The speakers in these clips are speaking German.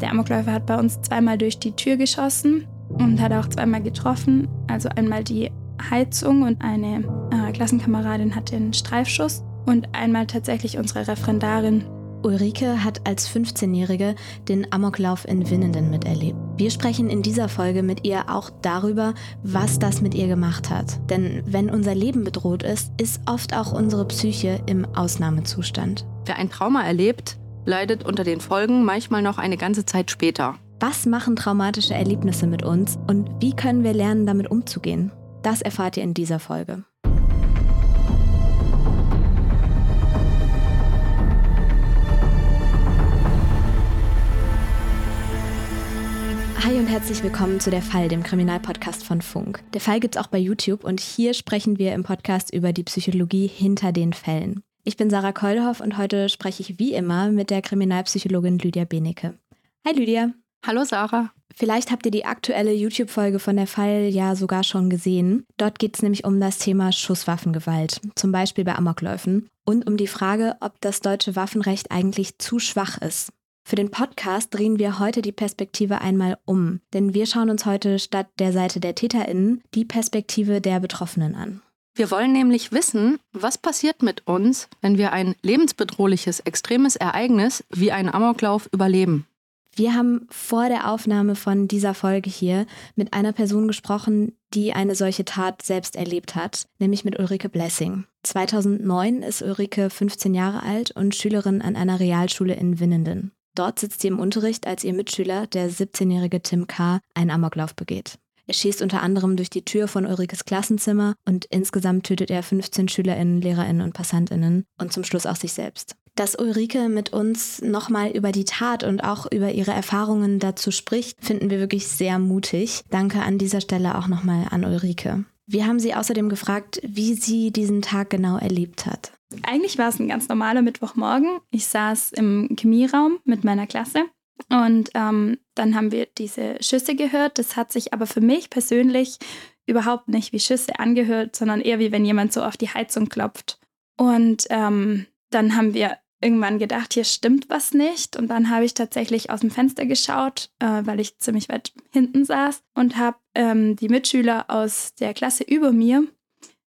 Der Amokläufer hat bei uns zweimal durch die Tür geschossen und hat auch zweimal getroffen. Also einmal die Heizung und eine äh, Klassenkameradin hat den Streifschuss und einmal tatsächlich unsere Referendarin. Ulrike hat als 15-Jährige den Amoklauf in Winnenden miterlebt. Wir sprechen in dieser Folge mit ihr auch darüber, was das mit ihr gemacht hat. Denn wenn unser Leben bedroht ist, ist oft auch unsere Psyche im Ausnahmezustand. Wer ein Trauma erlebt, leidet unter den Folgen manchmal noch eine ganze Zeit später. Was machen traumatische Erlebnisse mit uns und wie können wir lernen, damit umzugehen? Das erfahrt ihr in dieser Folge. Hi und herzlich willkommen zu Der Fall, dem Kriminalpodcast von Funk. Der Fall gibt's auch bei YouTube und hier sprechen wir im Podcast über die Psychologie hinter den Fällen. Ich bin Sarah Keulhoff und heute spreche ich wie immer mit der Kriminalpsychologin Lydia Benecke. Hi Lydia. Hallo Sarah. Vielleicht habt ihr die aktuelle YouTube-Folge von der Fall ja sogar schon gesehen. Dort geht es nämlich um das Thema Schusswaffengewalt, zum Beispiel bei Amokläufen, und um die Frage, ob das deutsche Waffenrecht eigentlich zu schwach ist. Für den Podcast drehen wir heute die Perspektive einmal um, denn wir schauen uns heute statt der Seite der TäterInnen die Perspektive der Betroffenen an. Wir wollen nämlich wissen, was passiert mit uns, wenn wir ein lebensbedrohliches, extremes Ereignis wie einen Amoklauf überleben. Wir haben vor der Aufnahme von dieser Folge hier mit einer Person gesprochen, die eine solche Tat selbst erlebt hat, nämlich mit Ulrike Blessing. 2009 ist Ulrike 15 Jahre alt und Schülerin an einer Realschule in Winnenden. Dort sitzt sie im Unterricht, als ihr Mitschüler, der 17-jährige Tim K., einen Amoklauf begeht. Er schießt unter anderem durch die Tür von Ulrikes Klassenzimmer und insgesamt tötet er 15 SchülerInnen, LehrerInnen und PassantInnen und zum Schluss auch sich selbst. Dass Ulrike mit uns nochmal über die Tat und auch über ihre Erfahrungen dazu spricht, finden wir wirklich sehr mutig. Danke an dieser Stelle auch nochmal an Ulrike. Wir haben sie außerdem gefragt, wie sie diesen Tag genau erlebt hat. Eigentlich war es ein ganz normaler Mittwochmorgen. Ich saß im Chemieraum mit meiner Klasse und ähm, dann haben wir diese Schüsse gehört. Das hat sich aber für mich persönlich überhaupt nicht wie Schüsse angehört, sondern eher wie wenn jemand so auf die Heizung klopft. Und ähm, dann haben wir irgendwann gedacht, hier stimmt was nicht. Und dann habe ich tatsächlich aus dem Fenster geschaut, äh, weil ich ziemlich weit hinten saß und habe ähm, die Mitschüler aus der Klasse über mir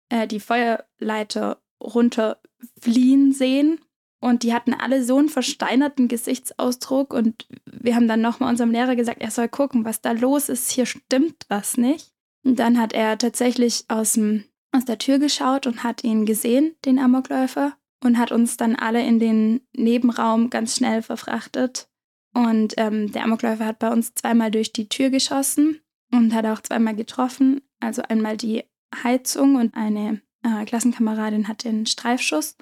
äh, die Feuerleiter runterfliehen sehen. Und die hatten alle so einen versteinerten Gesichtsausdruck. Und wir haben dann nochmal unserem Lehrer gesagt, er soll gucken, was da los ist. Hier stimmt was nicht. Und dann hat er tatsächlich aus, dem, aus der Tür geschaut und hat ihn gesehen, den Amokläufer, und hat uns dann alle in den Nebenraum ganz schnell verfrachtet. Und ähm, der Amokläufer hat bei uns zweimal durch die Tür geschossen und hat auch zweimal getroffen. Also einmal die Heizung und eine äh, Klassenkameradin hat den Streifschuss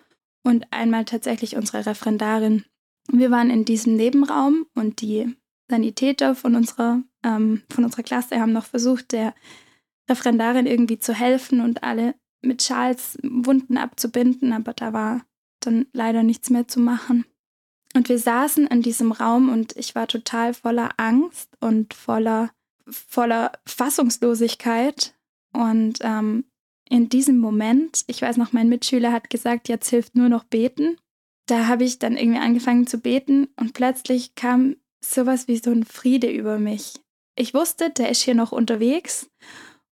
und einmal tatsächlich unsere Referendarin. Wir waren in diesem Nebenraum und die Sanitäter von unserer, ähm, von unserer Klasse haben noch versucht, der Referendarin irgendwie zu helfen und alle mit Schals Wunden abzubinden, aber da war dann leider nichts mehr zu machen. Und wir saßen in diesem Raum und ich war total voller Angst und voller, voller Fassungslosigkeit. Und ähm, in diesem Moment, ich weiß noch, mein Mitschüler hat gesagt, jetzt hilft nur noch beten. Da habe ich dann irgendwie angefangen zu beten und plötzlich kam sowas wie so ein Friede über mich. Ich wusste, der ist hier noch unterwegs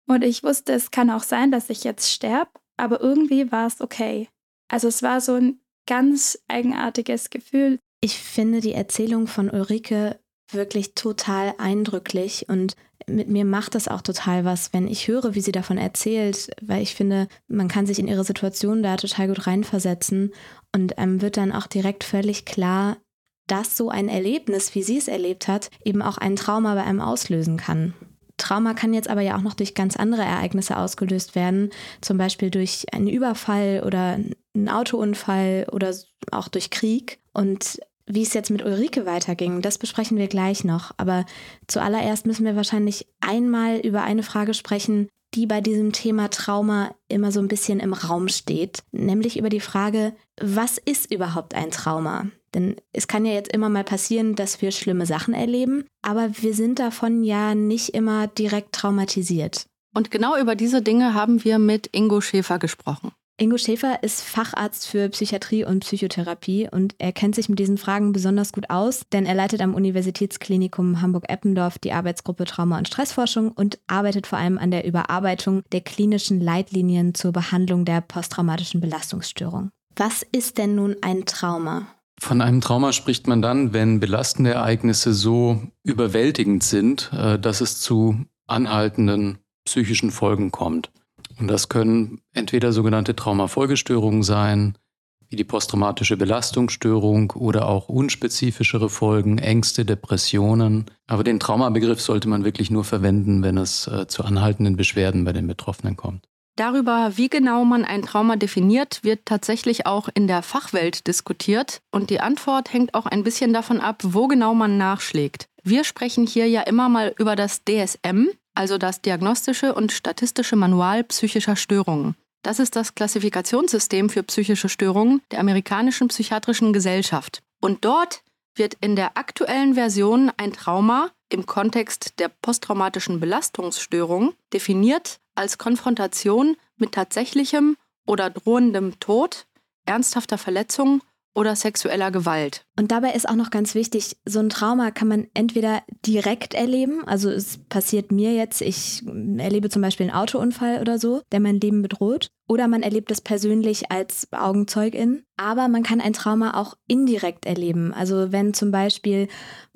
und ich wusste, es kann auch sein, dass ich jetzt sterbe, aber irgendwie war es okay. Also es war so ein ganz eigenartiges Gefühl. Ich finde die Erzählung von Ulrike wirklich total eindrücklich und mit mir macht das auch total was, wenn ich höre, wie sie davon erzählt, weil ich finde, man kann sich in ihre Situation da total gut reinversetzen und ähm, wird dann auch direkt völlig klar, dass so ein Erlebnis, wie sie es erlebt hat, eben auch ein Trauma bei einem auslösen kann. Trauma kann jetzt aber ja auch noch durch ganz andere Ereignisse ausgelöst werden, zum Beispiel durch einen Überfall oder einen Autounfall oder auch durch Krieg. Und wie es jetzt mit Ulrike weiterging, das besprechen wir gleich noch. Aber zuallererst müssen wir wahrscheinlich einmal über eine Frage sprechen, die bei diesem Thema Trauma immer so ein bisschen im Raum steht, nämlich über die Frage, was ist überhaupt ein Trauma? Denn es kann ja jetzt immer mal passieren, dass wir schlimme Sachen erleben, aber wir sind davon ja nicht immer direkt traumatisiert. Und genau über diese Dinge haben wir mit Ingo Schäfer gesprochen. Ingo Schäfer ist Facharzt für Psychiatrie und Psychotherapie und er kennt sich mit diesen Fragen besonders gut aus, denn er leitet am Universitätsklinikum Hamburg-Eppendorf die Arbeitsgruppe Trauma- und Stressforschung und arbeitet vor allem an der Überarbeitung der klinischen Leitlinien zur Behandlung der posttraumatischen Belastungsstörung. Was ist denn nun ein Trauma? Von einem Trauma spricht man dann, wenn belastende Ereignisse so überwältigend sind, äh, dass es zu anhaltenden psychischen Folgen kommt. Und das können entweder sogenannte Traumafolgestörungen sein, wie die posttraumatische Belastungsstörung oder auch unspezifischere Folgen, Ängste, Depressionen. Aber den Traumabegriff sollte man wirklich nur verwenden, wenn es äh, zu anhaltenden Beschwerden bei den Betroffenen kommt. Darüber, wie genau man ein Trauma definiert, wird tatsächlich auch in der Fachwelt diskutiert. Und die Antwort hängt auch ein bisschen davon ab, wo genau man nachschlägt. Wir sprechen hier ja immer mal über das DSM, also das Diagnostische und Statistische Manual psychischer Störungen. Das ist das Klassifikationssystem für psychische Störungen der amerikanischen psychiatrischen Gesellschaft. Und dort wird in der aktuellen Version ein Trauma im Kontext der posttraumatischen Belastungsstörung definiert als Konfrontation mit tatsächlichem oder drohendem Tod, ernsthafter Verletzung oder sexueller Gewalt. Und dabei ist auch noch ganz wichtig, so ein Trauma kann man entweder direkt erleben, also es passiert mir jetzt, ich erlebe zum Beispiel einen Autounfall oder so, der mein Leben bedroht, oder man erlebt es persönlich als Augenzeugin. Aber man kann ein Trauma auch indirekt erleben. Also wenn zum Beispiel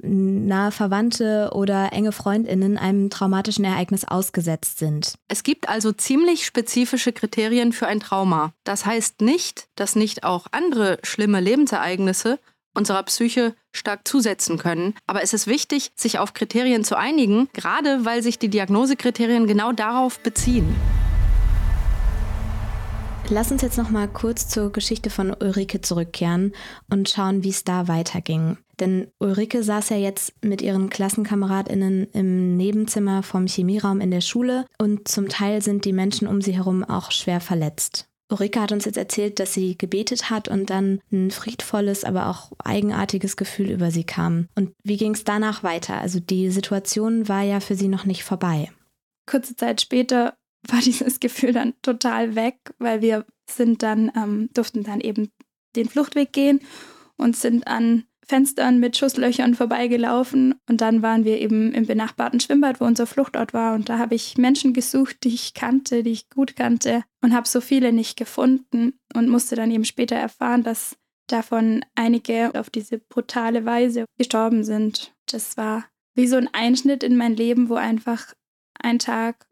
nahe Verwandte oder enge Freundinnen einem traumatischen Ereignis ausgesetzt sind. Es gibt also ziemlich spezifische Kriterien für ein Trauma. Das heißt nicht, dass nicht auch andere schlimme Lebensereignisse unserer Psyche stark zusetzen können. Aber es ist wichtig, sich auf Kriterien zu einigen, gerade weil sich die Diagnosekriterien genau darauf beziehen. Lass uns jetzt noch mal kurz zur Geschichte von Ulrike zurückkehren und schauen, wie es da weiterging. Denn Ulrike saß ja jetzt mit ihren KlassenkameradInnen im Nebenzimmer vom Chemieraum in der Schule und zum Teil sind die Menschen um sie herum auch schwer verletzt. Ulrike hat uns jetzt erzählt, dass sie gebetet hat und dann ein friedvolles, aber auch eigenartiges Gefühl über sie kam. Und wie ging es danach weiter? Also die Situation war ja für sie noch nicht vorbei. Kurze Zeit später war dieses Gefühl dann total weg, weil wir sind dann, ähm, durften dann eben den Fluchtweg gehen und sind an Fenstern mit Schusslöchern vorbeigelaufen. Und dann waren wir eben im benachbarten Schwimmbad, wo unser Fluchtort war. Und da habe ich Menschen gesucht, die ich kannte, die ich gut kannte und habe so viele nicht gefunden und musste dann eben später erfahren, dass davon einige auf diese brutale Weise gestorben sind. Das war wie so ein Einschnitt in mein Leben, wo einfach ein Tag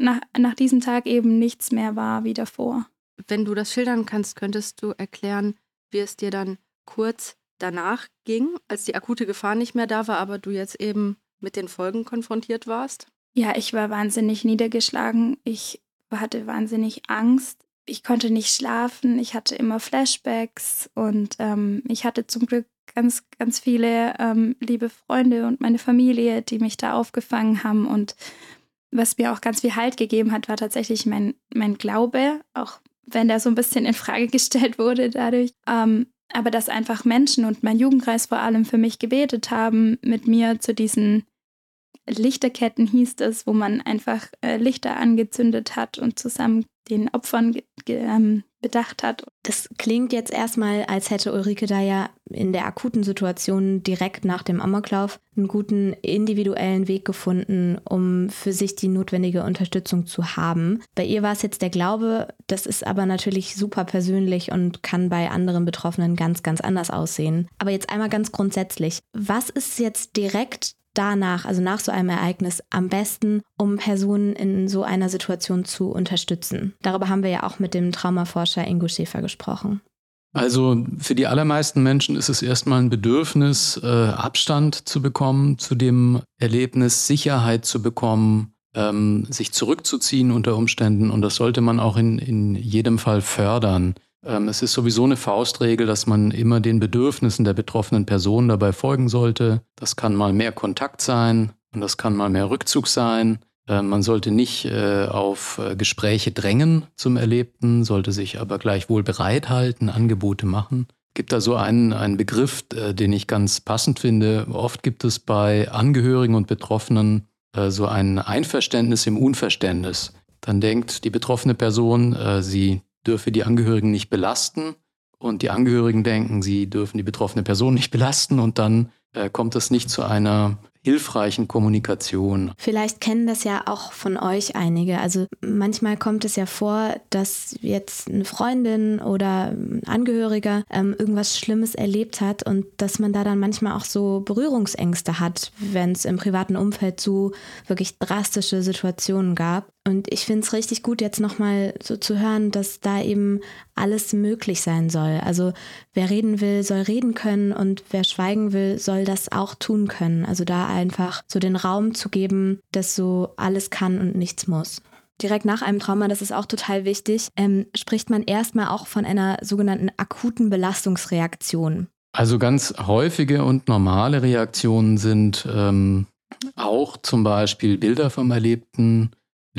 nach, nach diesem Tag eben nichts mehr war wie davor. Wenn du das schildern kannst, könntest du erklären, wie es dir dann kurz danach ging, als die akute Gefahr nicht mehr da war, aber du jetzt eben mit den Folgen konfrontiert warst? Ja, ich war wahnsinnig niedergeschlagen. Ich hatte wahnsinnig Angst. Ich konnte nicht schlafen. Ich hatte immer Flashbacks und ähm, ich hatte zum Glück ganz, ganz viele ähm, liebe Freunde und meine Familie, die mich da aufgefangen haben und was mir auch ganz viel Halt gegeben hat, war tatsächlich mein, mein Glaube, auch wenn der so ein bisschen in Frage gestellt wurde dadurch. Ähm, aber dass einfach Menschen und mein Jugendkreis vor allem für mich gebetet haben, mit mir zu diesen Lichterketten hieß es, wo man einfach äh, Lichter angezündet hat und zusammen den Opfern ähm, bedacht hat. Das klingt jetzt erstmal, als hätte Ulrike da ja in der akuten Situation direkt nach dem Amoklauf einen guten individuellen Weg gefunden, um für sich die notwendige Unterstützung zu haben. Bei ihr war es jetzt der Glaube, das ist aber natürlich super persönlich und kann bei anderen Betroffenen ganz, ganz anders aussehen. Aber jetzt einmal ganz grundsätzlich, was ist jetzt direkt danach, also nach so einem Ereignis, am besten, um Personen in so einer Situation zu unterstützen? Darüber haben wir ja auch mit dem Traumaforscher Ingo Schäfer gesprochen. Also für die allermeisten Menschen ist es erstmal ein Bedürfnis, äh, Abstand zu bekommen zu dem Erlebnis, Sicherheit zu bekommen, ähm, sich zurückzuziehen unter Umständen. Und das sollte man auch in, in jedem Fall fördern. Ähm, es ist sowieso eine Faustregel, dass man immer den Bedürfnissen der betroffenen Person dabei folgen sollte. Das kann mal mehr Kontakt sein und das kann mal mehr Rückzug sein. Ähm, man sollte nicht äh, auf äh, Gespräche drängen zum Erlebten, sollte sich aber gleichwohl bereithalten, Angebote machen. Es gibt da so einen, einen Begriff, äh, den ich ganz passend finde. Oft gibt es bei Angehörigen und Betroffenen so ein Einverständnis im Unverständnis. Dann denkt die betroffene Person, sie dürfe die Angehörigen nicht belasten und die Angehörigen denken, sie dürfen die betroffene Person nicht belasten und dann äh, kommt es nicht zu einer hilfreichen Kommunikation. Vielleicht kennen das ja auch von euch einige. Also manchmal kommt es ja vor, dass jetzt eine Freundin oder ein Angehöriger ähm, irgendwas Schlimmes erlebt hat und dass man da dann manchmal auch so Berührungsängste hat, wenn es im privaten Umfeld so wirklich drastische Situationen gab. Und ich finde es richtig gut, jetzt nochmal so zu hören, dass da eben alles möglich sein soll. Also wer reden will, soll reden können und wer schweigen will, soll das auch tun können. Also da einfach so den Raum zu geben, dass so alles kann und nichts muss. Direkt nach einem Trauma, das ist auch total wichtig, ähm, spricht man erstmal auch von einer sogenannten akuten Belastungsreaktion. Also ganz häufige und normale Reaktionen sind ähm, auch zum Beispiel Bilder vom Erlebten,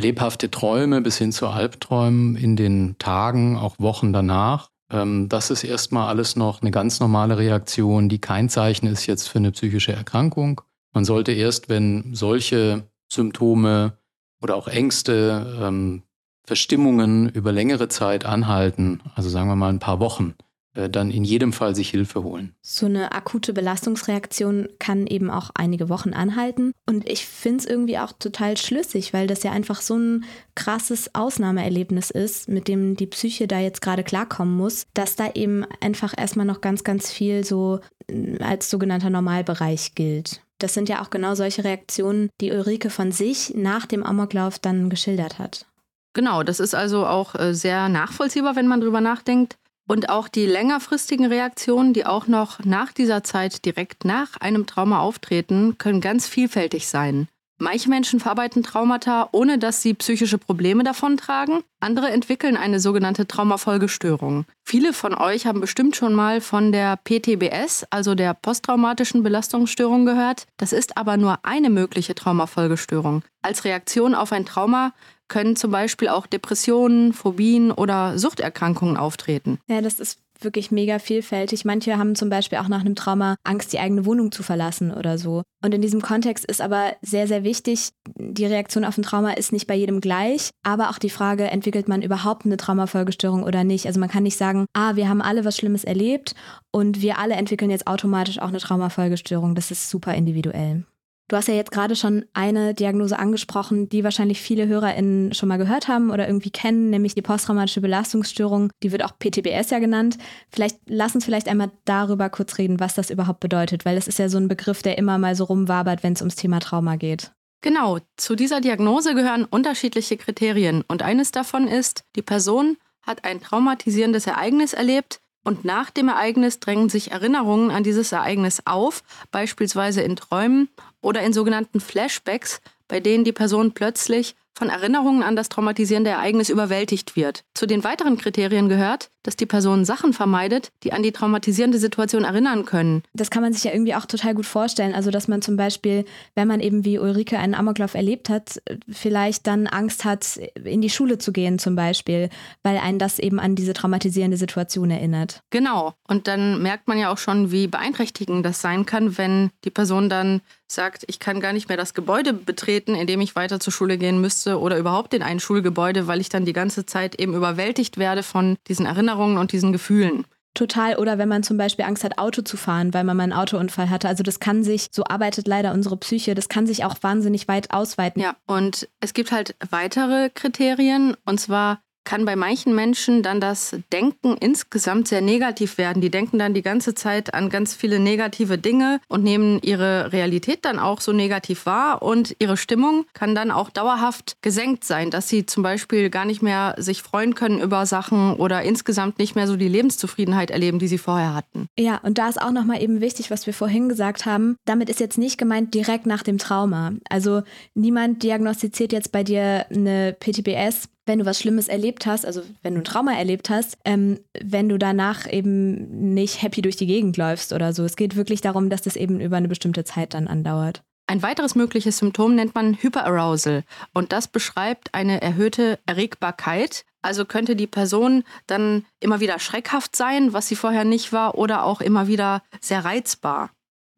lebhafte Träume bis hin zu Albträumen in den Tagen, auch Wochen danach. Ähm, das ist erstmal alles noch eine ganz normale Reaktion, die kein Zeichen ist jetzt für eine psychische Erkrankung. Man sollte erst, wenn solche Symptome oder auch Ängste, ähm, Verstimmungen über längere Zeit anhalten, also sagen wir mal ein paar Wochen, dann in jedem Fall sich Hilfe holen. So eine akute Belastungsreaktion kann eben auch einige Wochen anhalten. Und ich finde es irgendwie auch total schlüssig, weil das ja einfach so ein krasses Ausnahmeerlebnis ist, mit dem die Psyche da jetzt gerade klarkommen muss, dass da eben einfach erstmal noch ganz, ganz viel so äh, als sogenannter Normalbereich gilt. Das sind ja auch genau solche Reaktionen, die Ulrike von sich nach dem Amoklauf dann geschildert hat. Genau, das ist also auch äh, sehr nachvollziehbar, wenn man drüber nachdenkt. Und auch die längerfristigen Reaktionen, die auch noch nach dieser Zeit direkt nach einem Trauma auftreten, können ganz vielfältig sein. Manche Menschen verarbeiten Traumata, ohne dass sie psychische Probleme davontragen. Andere entwickeln eine sogenannte Traumafolgestörung. Viele von euch haben bestimmt schon mal von der PTBS, also der posttraumatischen Belastungsstörung, gehört. Das ist aber nur eine mögliche Traumafolgestörung. Als Reaktion auf ein Trauma können zum Beispiel auch Depressionen, Phobien oder Suchterkrankungen auftreten. Ja, das ist wirklich mega vielfältig. Manche haben zum Beispiel auch nach einem Trauma Angst, die eigene Wohnung zu verlassen oder so. Und in diesem Kontext ist aber sehr, sehr wichtig, die Reaktion auf ein Trauma ist nicht bei jedem gleich, aber auch die Frage, entwickelt man überhaupt eine Traumafolgestörung oder nicht? Also man kann nicht sagen, ah, wir haben alle was Schlimmes erlebt und wir alle entwickeln jetzt automatisch auch eine Traumafolgestörung. Das ist super individuell. Du hast ja jetzt gerade schon eine Diagnose angesprochen, die wahrscheinlich viele HörerInnen schon mal gehört haben oder irgendwie kennen, nämlich die posttraumatische Belastungsstörung. Die wird auch PTBS ja genannt. Vielleicht lass uns vielleicht einmal darüber kurz reden, was das überhaupt bedeutet, weil das ist ja so ein Begriff, der immer mal so rumwabert, wenn es ums Thema Trauma geht. Genau, zu dieser Diagnose gehören unterschiedliche Kriterien und eines davon ist, die Person hat ein traumatisierendes Ereignis erlebt, und nach dem Ereignis drängen sich Erinnerungen an dieses Ereignis auf, beispielsweise in Träumen oder in sogenannten Flashbacks, bei denen die Person plötzlich von Erinnerungen an das traumatisierende Ereignis überwältigt wird. Zu den weiteren Kriterien gehört, dass die Person Sachen vermeidet, die an die traumatisierende Situation erinnern können. Das kann man sich ja irgendwie auch total gut vorstellen. Also, dass man zum Beispiel, wenn man eben wie Ulrike einen Amoklauf erlebt hat, vielleicht dann Angst hat, in die Schule zu gehen zum Beispiel, weil einen das eben an diese traumatisierende Situation erinnert. Genau. Und dann merkt man ja auch schon, wie beeinträchtigend das sein kann, wenn die Person dann sagt, ich kann gar nicht mehr das Gebäude betreten, in dem ich weiter zur Schule gehen müsste oder überhaupt in ein Schulgebäude, weil ich dann die ganze Zeit eben überwältigt werde von diesen Erinnerungen Erinnerungen und diesen Gefühlen. Total. Oder wenn man zum Beispiel Angst hat, Auto zu fahren, weil man mal einen Autounfall hatte. Also das kann sich, so arbeitet leider unsere Psyche, das kann sich auch wahnsinnig weit ausweiten. Ja, und es gibt halt weitere Kriterien. Und zwar kann bei manchen Menschen dann das Denken insgesamt sehr negativ werden. Die denken dann die ganze Zeit an ganz viele negative Dinge und nehmen ihre Realität dann auch so negativ wahr und ihre Stimmung kann dann auch dauerhaft gesenkt sein, dass sie zum Beispiel gar nicht mehr sich freuen können über Sachen oder insgesamt nicht mehr so die Lebenszufriedenheit erleben, die sie vorher hatten. Ja, und da ist auch nochmal eben wichtig, was wir vorhin gesagt haben. Damit ist jetzt nicht gemeint direkt nach dem Trauma. Also niemand diagnostiziert jetzt bei dir eine PTBS wenn du was Schlimmes erlebt hast, also wenn du ein Trauma erlebt hast, ähm, wenn du danach eben nicht happy durch die Gegend läufst oder so. Es geht wirklich darum, dass das eben über eine bestimmte Zeit dann andauert. Ein weiteres mögliches Symptom nennt man Hyperarousal und das beschreibt eine erhöhte Erregbarkeit. Also könnte die Person dann immer wieder schreckhaft sein, was sie vorher nicht war, oder auch immer wieder sehr reizbar.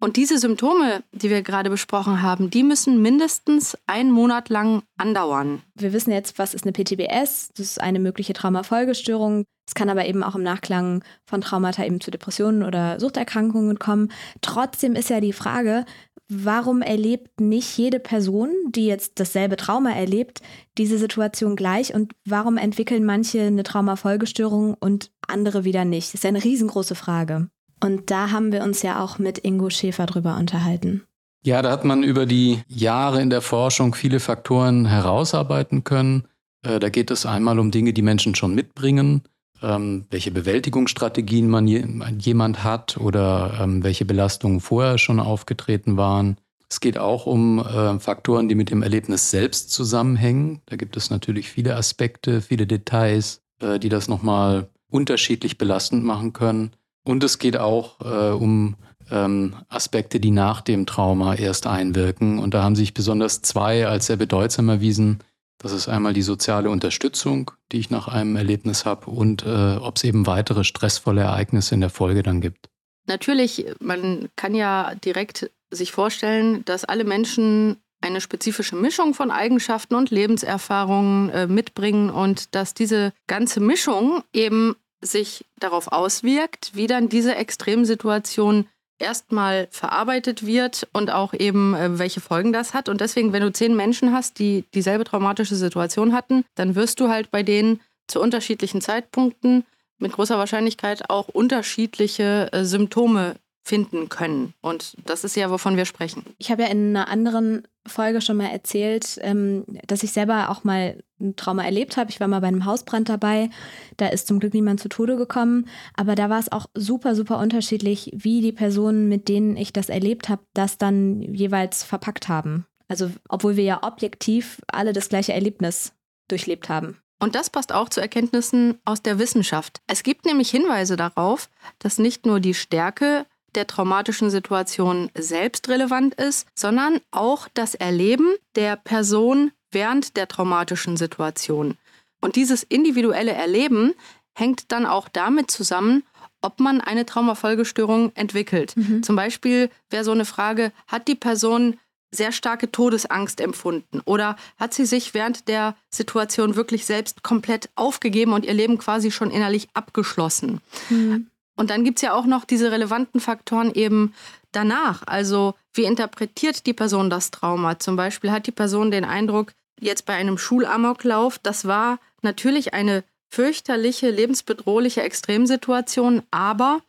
Und diese Symptome, die wir gerade besprochen haben, die müssen mindestens einen Monat lang andauern. Wir wissen jetzt, was ist eine PTBS? Das ist eine mögliche Traumafolgestörung. Es kann aber eben auch im Nachklang von Traumata eben zu Depressionen oder Suchterkrankungen kommen. Trotzdem ist ja die Frage, warum erlebt nicht jede Person, die jetzt dasselbe Trauma erlebt, diese Situation gleich und warum entwickeln manche eine Traumafolgestörung und andere wieder nicht? Das ist ja eine riesengroße Frage. Und da haben wir uns ja auch mit Ingo Schäfer drüber unterhalten. Ja, da hat man über die Jahre in der Forschung viele Faktoren herausarbeiten können. Äh, da geht es einmal um Dinge, die Menschen schon mitbringen, ähm, welche Bewältigungsstrategien man jemand hat oder ähm, welche Belastungen vorher schon aufgetreten waren. Es geht auch um äh, Faktoren, die mit dem Erlebnis selbst zusammenhängen. Da gibt es natürlich viele Aspekte, viele Details, äh, die das nochmal unterschiedlich belastend machen können. Und es geht auch äh, um ähm, Aspekte, die nach dem Trauma erst einwirken. Und da haben sich besonders zwei als sehr bedeutsam erwiesen. Das ist einmal die soziale Unterstützung, die ich nach einem Erlebnis habe und äh, ob es eben weitere stressvolle Ereignisse in der Folge dann gibt. Natürlich, man kann ja direkt sich vorstellen, dass alle Menschen eine spezifische Mischung von Eigenschaften und Lebenserfahrungen äh, mitbringen und dass diese ganze Mischung eben sich darauf auswirkt, wie dann diese Extremsituation erstmal verarbeitet wird und auch eben, äh, welche Folgen das hat. Und deswegen, wenn du zehn Menschen hast, die dieselbe traumatische Situation hatten, dann wirst du halt bei denen zu unterschiedlichen Zeitpunkten mit großer Wahrscheinlichkeit auch unterschiedliche äh, Symptome finden können. Und das ist ja, wovon wir sprechen. Ich habe ja in einer anderen Folge schon mal erzählt, ähm, dass ich selber auch mal ein Trauma erlebt habe. Ich war mal bei einem Hausbrand dabei. Da ist zum Glück niemand zu Tode gekommen. Aber da war es auch super, super unterschiedlich, wie die Personen, mit denen ich das erlebt habe, das dann jeweils verpackt haben. Also, obwohl wir ja objektiv alle das gleiche Erlebnis durchlebt haben. Und das passt auch zu Erkenntnissen aus der Wissenschaft. Es gibt nämlich Hinweise darauf, dass nicht nur die Stärke der traumatischen Situation selbst relevant ist, sondern auch das Erleben der Person während der traumatischen Situation. Und dieses individuelle Erleben hängt dann auch damit zusammen, ob man eine Traumafolgestörung entwickelt. Mhm. Zum Beispiel wäre so eine Frage, hat die Person sehr starke Todesangst empfunden oder hat sie sich während der Situation wirklich selbst komplett aufgegeben und ihr Leben quasi schon innerlich abgeschlossen? Mhm. Und dann gibt es ja auch noch diese relevanten Faktoren eben danach. Also wie interpretiert die Person das Trauma? Zum Beispiel hat die Person den Eindruck, jetzt bei einem Schulamoklauf, das war natürlich eine fürchterliche, lebensbedrohliche Extremsituation, aber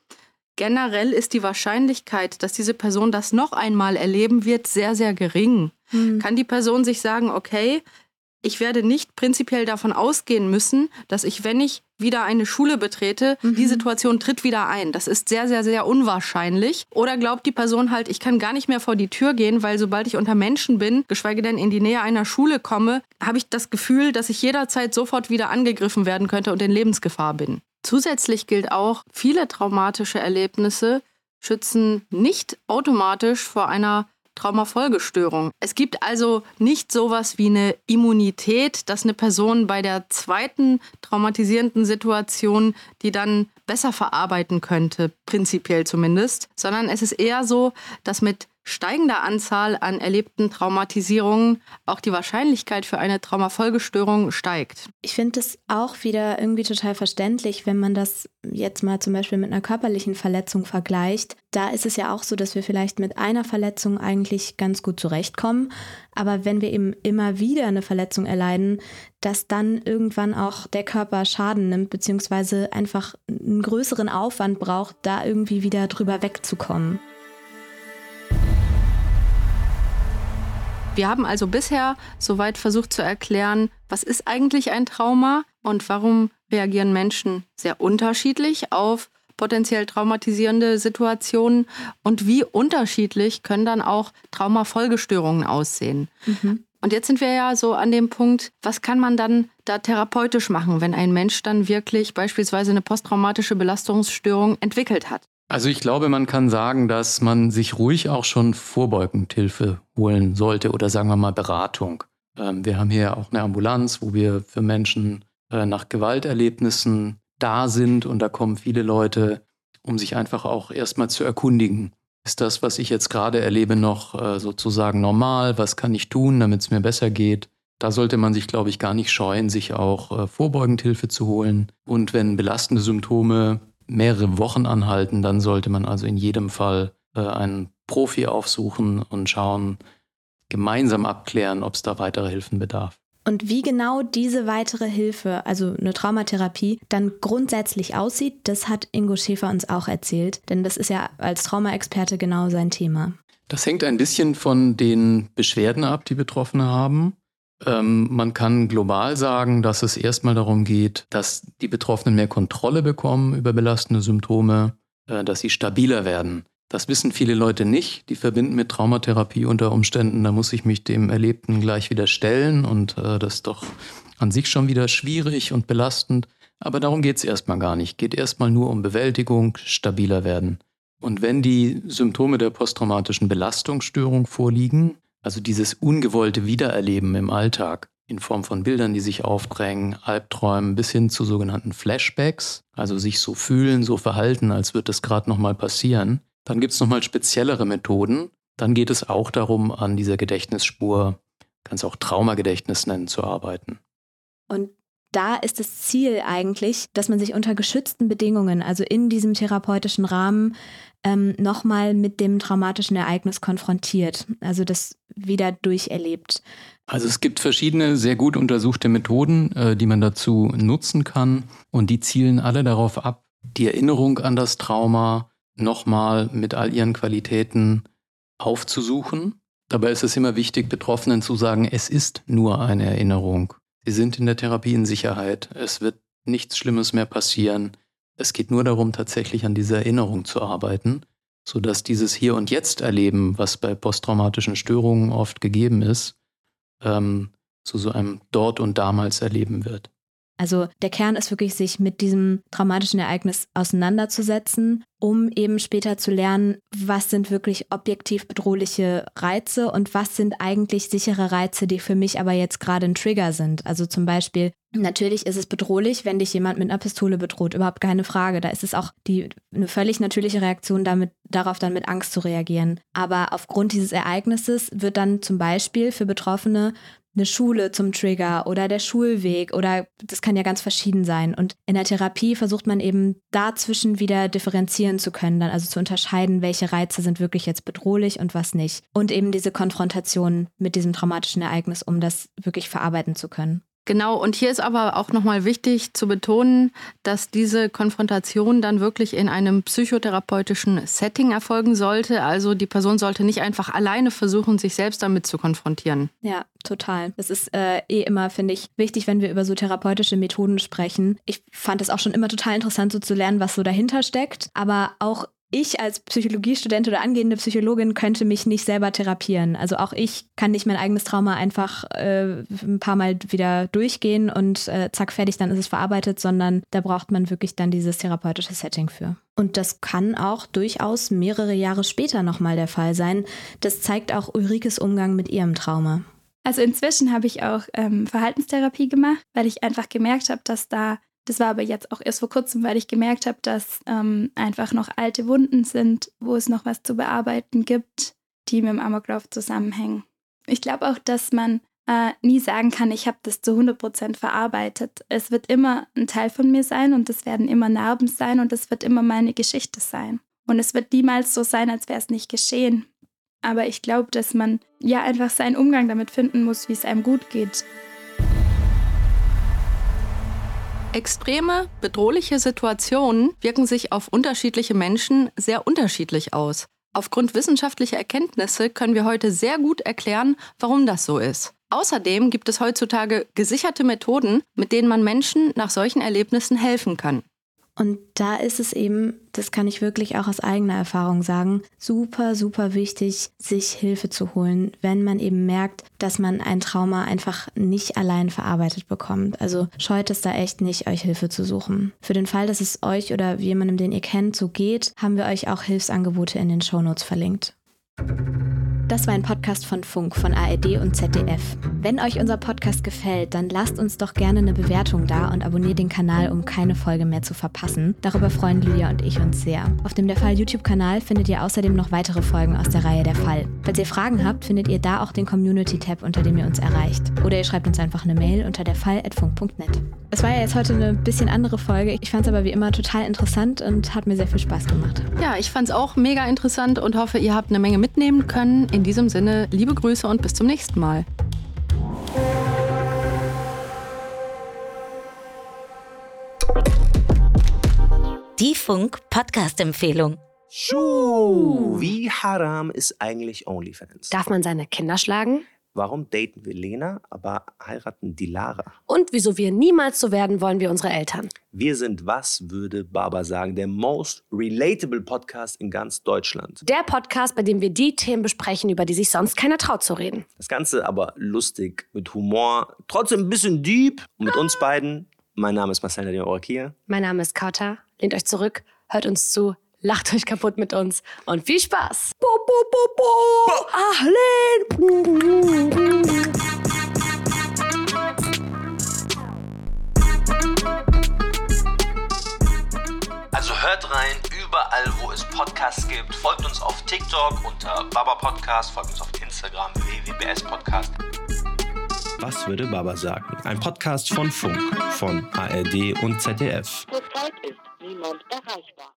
generell ist die Wahrscheinlichkeit, dass diese Person das noch einmal erleben wird, sehr, sehr gering. Mhm. Kann die Person sich sagen, okay, ich werde nicht prinzipiell davon ausgehen müssen, dass ich, wenn ich wieder eine Schule betrete, mhm. die Situation tritt wieder ein. Das ist sehr, sehr, sehr unwahrscheinlich. Oder glaubt die Person halt, ich kann gar nicht mehr vor die Tür gehen, weil sobald ich unter Menschen bin, geschweige denn in die Nähe einer Schule komme, habe ich das Gefühl, dass ich jederzeit sofort wieder angegriffen werden könnte und in Lebensgefahr bin. Zusätzlich gilt auch, viele traumatische Erlebnisse schützen nicht automatisch vor einer Traumafolgestörung. Es gibt also nicht sowas wie eine Immunität, dass eine Person bei der zweiten traumatisierenden Situation die dann besser verarbeiten könnte, prinzipiell zumindest, sondern es ist eher so, dass mit steigender Anzahl an erlebten Traumatisierungen auch die Wahrscheinlichkeit für eine Traumafolgestörung steigt. Ich finde es auch wieder irgendwie total verständlich, wenn man das jetzt mal zum Beispiel mit einer körperlichen Verletzung vergleicht. Da ist es ja auch so, dass wir vielleicht mit einer Verletzung eigentlich ganz gut zurechtkommen. Aber wenn wir eben immer wieder eine Verletzung erleiden, dass dann irgendwann auch der Körper Schaden nimmt, beziehungsweise einfach einen größeren Aufwand braucht, da irgendwie wieder drüber wegzukommen. Wir haben also bisher soweit versucht zu erklären, was ist eigentlich ein Trauma und warum reagieren Menschen sehr unterschiedlich auf potenziell traumatisierende Situationen und wie unterschiedlich können dann auch Traumafolgestörungen aussehen. Mhm. Und jetzt sind wir ja so an dem Punkt, was kann man dann da therapeutisch machen, wenn ein Mensch dann wirklich beispielsweise eine posttraumatische Belastungsstörung entwickelt hat? Also ich glaube, man kann sagen, dass man sich ruhig auch schon vorbeugend Hilfe holen sollte oder sagen wir mal Beratung. Ähm, wir haben hier auch eine Ambulanz, wo wir für Menschen äh, nach Gewalterlebnissen da sind und da kommen viele Leute, um sich einfach auch erstmal zu erkundigen. Ist das, was ich jetzt gerade erlebe, noch äh, sozusagen normal? Was kann ich tun, damit es mir besser geht? Da sollte man sich, glaube ich, gar nicht scheuen, sich auch äh, vorbeugend Hilfe zu holen. Und wenn belastende Symptome mehrere Wochen anhalten, dann sollte man also in jedem Fall äh, einen Profi aufsuchen und schauen, gemeinsam abklären, ob es da weitere Hilfen bedarf. Und wie genau diese weitere Hilfe, also eine Traumatherapie, dann grundsätzlich aussieht, das hat Ingo Schäfer uns auch erzählt, denn das ist ja als Traumaexperte genau sein Thema. Das hängt ein bisschen von den Beschwerden ab, die Betroffene haben. Ähm, man kann global sagen, dass es erstmal darum geht, dass die Betroffenen mehr Kontrolle bekommen über belastende Symptome, äh, dass sie stabiler werden. Das wissen viele Leute nicht. Die verbinden mit Traumatherapie unter Umständen, da muss ich mich dem Erlebten gleich wieder stellen und äh, das ist doch an sich schon wieder schwierig und belastend. Aber darum geht es erstmal gar nicht. Geht erstmal nur um Bewältigung, stabiler werden. Und wenn die Symptome der posttraumatischen Belastungsstörung vorliegen, also dieses ungewollte Wiedererleben im Alltag in Form von Bildern, die sich aufdrängen, Albträumen bis hin zu sogenannten Flashbacks, also sich so fühlen, so verhalten, als würde es gerade nochmal passieren. Dann gibt es nochmal speziellere Methoden. Dann geht es auch darum, an dieser Gedächtnisspur, kann es auch Traumagedächtnis nennen, zu arbeiten. Und da ist das Ziel eigentlich, dass man sich unter geschützten Bedingungen, also in diesem therapeutischen Rahmen, ähm, nochmal mit dem traumatischen Ereignis konfrontiert, also das wieder durcherlebt. Also es gibt verschiedene sehr gut untersuchte Methoden, äh, die man dazu nutzen kann und die zielen alle darauf ab, die Erinnerung an das Trauma nochmal mit all ihren Qualitäten aufzusuchen. Dabei ist es immer wichtig, Betroffenen zu sagen, es ist nur eine Erinnerung. Sie sind in der Therapie in Sicherheit. Es wird nichts Schlimmes mehr passieren. Es geht nur darum, tatsächlich an dieser Erinnerung zu arbeiten, sodass dieses Hier und Jetzt erleben, was bei posttraumatischen Störungen oft gegeben ist, ähm, zu so einem Dort und damals erleben wird. Also der Kern ist wirklich, sich mit diesem traumatischen Ereignis auseinanderzusetzen, um eben später zu lernen, was sind wirklich objektiv bedrohliche Reize und was sind eigentlich sichere Reize, die für mich aber jetzt gerade ein Trigger sind. Also zum Beispiel, natürlich ist es bedrohlich, wenn dich jemand mit einer Pistole bedroht, überhaupt keine Frage. Da ist es auch die, eine völlig natürliche Reaktion, damit, darauf dann mit Angst zu reagieren. Aber aufgrund dieses Ereignisses wird dann zum Beispiel für Betroffene eine Schule zum Trigger oder der Schulweg oder das kann ja ganz verschieden sein. Und in der Therapie versucht man eben dazwischen wieder differenzieren zu können, dann also zu unterscheiden, welche Reize sind wirklich jetzt bedrohlich und was nicht. Und eben diese Konfrontation mit diesem traumatischen Ereignis, um das wirklich verarbeiten zu können. Genau, und hier ist aber auch nochmal wichtig zu betonen, dass diese Konfrontation dann wirklich in einem psychotherapeutischen Setting erfolgen sollte. Also die Person sollte nicht einfach alleine versuchen, sich selbst damit zu konfrontieren. Ja, total. Das ist äh, eh immer, finde ich, wichtig, wenn wir über so therapeutische Methoden sprechen. Ich fand es auch schon immer total interessant, so zu lernen, was so dahinter steckt. Aber auch ich als Psychologiestudent oder angehende Psychologin könnte mich nicht selber therapieren. Also auch ich kann nicht mein eigenes Trauma einfach äh, ein paar Mal wieder durchgehen und äh, zack, fertig, dann ist es verarbeitet, sondern da braucht man wirklich dann dieses therapeutische Setting für. Und das kann auch durchaus mehrere Jahre später nochmal der Fall sein. Das zeigt auch Ulrikes Umgang mit ihrem Trauma. Also inzwischen habe ich auch ähm, Verhaltenstherapie gemacht, weil ich einfach gemerkt habe, dass da das war aber jetzt auch erst vor kurzem, weil ich gemerkt habe, dass ähm, einfach noch alte Wunden sind, wo es noch was zu bearbeiten gibt, die mit dem Amoklauf zusammenhängen. Ich glaube auch, dass man äh, nie sagen kann, ich habe das zu 100% verarbeitet. Es wird immer ein Teil von mir sein und es werden immer Narben sein und es wird immer meine Geschichte sein. Und es wird niemals so sein, als wäre es nicht geschehen. Aber ich glaube, dass man ja einfach seinen Umgang damit finden muss, wie es einem gut geht. Extreme, bedrohliche Situationen wirken sich auf unterschiedliche Menschen sehr unterschiedlich aus. Aufgrund wissenschaftlicher Erkenntnisse können wir heute sehr gut erklären, warum das so ist. Außerdem gibt es heutzutage gesicherte Methoden, mit denen man Menschen nach solchen Erlebnissen helfen kann. Und da ist es eben, das kann ich wirklich auch aus eigener Erfahrung sagen, super, super wichtig, sich Hilfe zu holen, wenn man eben merkt, dass man ein Trauma einfach nicht allein verarbeitet bekommt. Also scheut es da echt nicht, euch Hilfe zu suchen. Für den Fall, dass es euch oder jemandem, den ihr kennt, so geht, haben wir euch auch Hilfsangebote in den Shownotes verlinkt. Das war ein Podcast von Funk, von ARD und ZDF. Wenn euch unser Podcast gefällt, dann lasst uns doch gerne eine Bewertung da und abonniert den Kanal, um keine Folge mehr zu verpassen. Darüber freuen Lydia und ich uns sehr. Auf dem Der Fall YouTube-Kanal findet ihr außerdem noch weitere Folgen aus der Reihe Der Fall. Falls ihr Fragen habt, findet ihr da auch den Community-Tab, unter dem ihr uns erreicht. Oder ihr schreibt uns einfach eine Mail unter derfall.funk.net. Es war ja jetzt heute eine bisschen andere Folge. Ich fand es aber wie immer total interessant und hat mir sehr viel Spaß gemacht. Ja, ich fand es auch mega interessant und hoffe, ihr habt eine Menge mitnehmen können. In diesem Sinne, liebe Grüße und bis zum nächsten Mal. Die Funk-Podcast-Empfehlung. Schuh, wie haram ist eigentlich OnlyFans? Darf man seine Kinder schlagen? Warum daten wir Lena, aber heiraten die Lara? Und wieso wir niemals so werden wollen wie unsere Eltern? Wir sind, was würde Baba sagen, der most relatable Podcast in ganz Deutschland. Der Podcast, bei dem wir die Themen besprechen, über die sich sonst keiner traut zu reden. Das Ganze aber lustig, mit Humor, trotzdem ein bisschen deep. Und mit uns beiden. Mein Name ist Marcel Nadine Orakia. Mein Name ist Kauta. Lehnt euch zurück, hört uns zu, lacht euch kaputt mit uns und viel Spaß. Bo, bo, bo, bo. Also hört rein, überall, wo es Podcasts gibt. Folgt uns auf TikTok unter Baba Podcast, folgt uns auf Instagram www.bs Podcast. Was würde Baba sagen? Ein Podcast von Funk, von ARD und ZDF. Zurzeit ist niemand erreichbar.